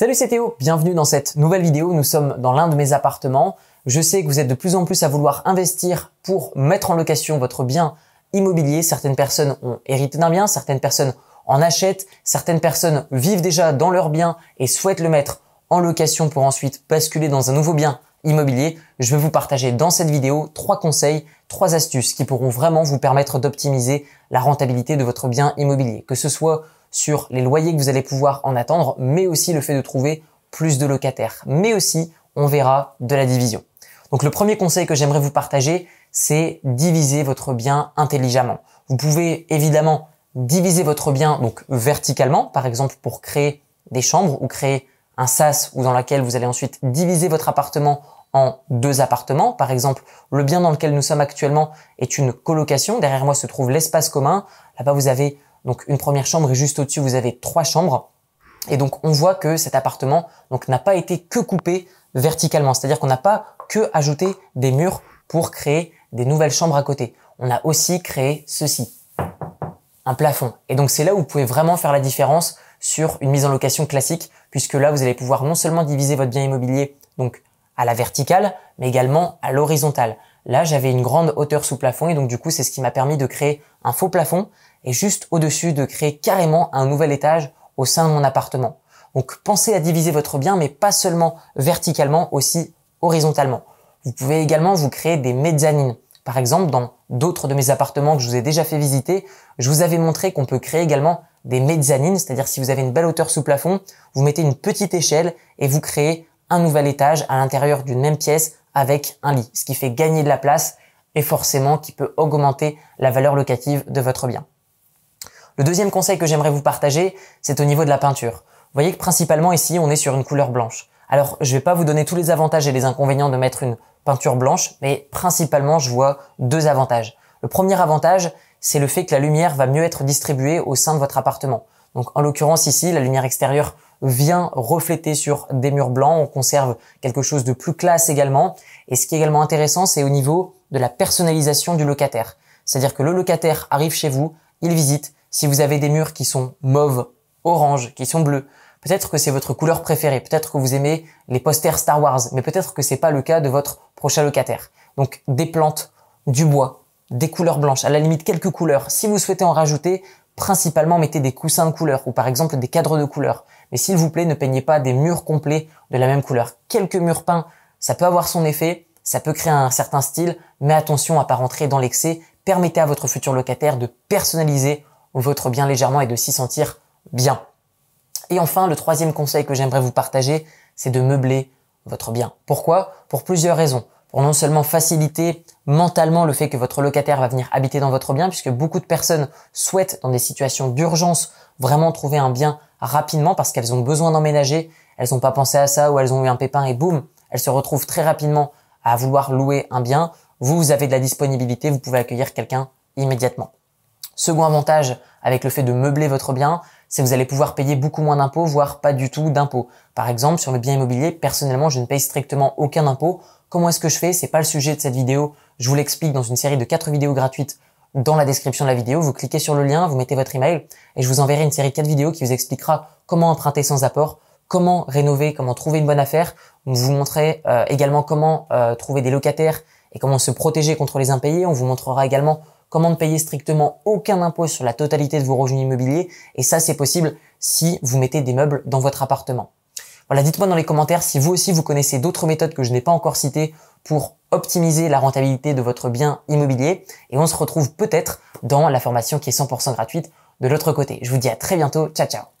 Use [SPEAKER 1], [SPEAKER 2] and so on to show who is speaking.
[SPEAKER 1] Salut c'est Théo, bienvenue dans cette nouvelle vidéo. Nous sommes dans l'un de mes appartements. Je sais que vous êtes de plus en plus à vouloir investir pour mettre en location votre bien immobilier. Certaines personnes ont hérité d'un bien, certaines personnes en achètent, certaines personnes vivent déjà dans leur bien et souhaitent le mettre en location pour ensuite basculer dans un nouveau bien immobilier. Je vais vous partager dans cette vidéo trois conseils, trois astuces qui pourront vraiment vous permettre d'optimiser la rentabilité de votre bien immobilier, que ce soit sur les loyers que vous allez pouvoir en attendre, mais aussi le fait de trouver plus de locataires. Mais aussi, on verra de la division. Donc le premier conseil que j'aimerais vous partager, c'est diviser votre bien intelligemment. Vous pouvez évidemment diviser votre bien donc verticalement, par exemple pour créer des chambres ou créer un sas ou dans laquelle vous allez ensuite diviser votre appartement en deux appartements. Par exemple, le bien dans lequel nous sommes actuellement est une colocation. Derrière moi se trouve l'espace commun. Là-bas, vous avez donc une première chambre et juste au-dessus, vous avez trois chambres. Et donc on voit que cet appartement n'a pas été que coupé verticalement, c'est-à-dire qu'on n'a pas que ajouté des murs pour créer des nouvelles chambres à côté. On a aussi créé ceci, un plafond. Et donc c'est là où vous pouvez vraiment faire la différence sur une mise en location classique, puisque là vous allez pouvoir non seulement diviser votre bien immobilier donc à la verticale, mais également à l'horizontale. Là, j'avais une grande hauteur sous plafond et donc du coup, c'est ce qui m'a permis de créer un faux plafond et juste au-dessus de créer carrément un nouvel étage au sein de mon appartement. Donc pensez à diviser votre bien, mais pas seulement verticalement, aussi horizontalement. Vous pouvez également vous créer des mezzanines. Par exemple, dans d'autres de mes appartements que je vous ai déjà fait visiter, je vous avais montré qu'on peut créer également des mezzanines, c'est-à-dire si vous avez une belle hauteur sous plafond, vous mettez une petite échelle et vous créez un nouvel étage à l'intérieur d'une même pièce avec un lit, ce qui fait gagner de la place et forcément qui peut augmenter la valeur locative de votre bien. Le deuxième conseil que j'aimerais vous partager, c'est au niveau de la peinture. Vous voyez que principalement ici, on est sur une couleur blanche. Alors, je vais pas vous donner tous les avantages et les inconvénients de mettre une peinture blanche, mais principalement, je vois deux avantages. Le premier avantage, c'est le fait que la lumière va mieux être distribuée au sein de votre appartement. Donc, en l'occurrence ici, la lumière extérieure vient refléter sur des murs blancs. On conserve quelque chose de plus classe également. Et ce qui est également intéressant, c'est au niveau de la personnalisation du locataire. C'est-à-dire que le locataire arrive chez vous, il visite, si vous avez des murs qui sont mauves, orange, qui sont bleus, peut-être que c'est votre couleur préférée, peut-être que vous aimez les posters Star Wars, mais peut-être que c'est pas le cas de votre prochain locataire. Donc des plantes, du bois, des couleurs blanches, à la limite quelques couleurs. Si vous souhaitez en rajouter, principalement mettez des coussins de couleurs ou par exemple des cadres de couleurs. Mais s'il vous plaît, ne peignez pas des murs complets de la même couleur. Quelques murs peints, ça peut avoir son effet, ça peut créer un certain style, mais attention à pas rentrer dans l'excès. Permettez à votre futur locataire de personnaliser votre bien légèrement et de s'y sentir bien. Et enfin, le troisième conseil que j'aimerais vous partager, c'est de meubler votre bien. Pourquoi? Pour plusieurs raisons. Pour non seulement faciliter mentalement le fait que votre locataire va venir habiter dans votre bien, puisque beaucoup de personnes souhaitent, dans des situations d'urgence, vraiment trouver un bien rapidement parce qu'elles ont besoin d'emménager, elles n'ont pas pensé à ça ou elles ont eu un pépin et boum, elles se retrouvent très rapidement à vouloir louer un bien. Vous, vous avez de la disponibilité, vous pouvez accueillir quelqu'un immédiatement. Second avantage avec le fait de meubler votre bien, c'est que vous allez pouvoir payer beaucoup moins d'impôts, voire pas du tout d'impôts. Par exemple, sur le bien immobilier, personnellement, je ne paye strictement aucun impôt. Comment est-ce que je fais? C'est pas le sujet de cette vidéo. Je vous l'explique dans une série de quatre vidéos gratuites dans la description de la vidéo. Vous cliquez sur le lien, vous mettez votre email et je vous enverrai une série de quatre vidéos qui vous expliquera comment emprunter sans apport, comment rénover, comment trouver une bonne affaire. On vous montrer euh, également comment euh, trouver des locataires et comment se protéger contre les impayés. On vous montrera également comment ne payer strictement aucun impôt sur la totalité de vos revenus immobiliers. Et ça, c'est possible si vous mettez des meubles dans votre appartement. Voilà, dites-moi dans les commentaires si vous aussi vous connaissez d'autres méthodes que je n'ai pas encore citées pour optimiser la rentabilité de votre bien immobilier. Et on se retrouve peut-être dans la formation qui est 100% gratuite de l'autre côté. Je vous dis à très bientôt. Ciao, ciao.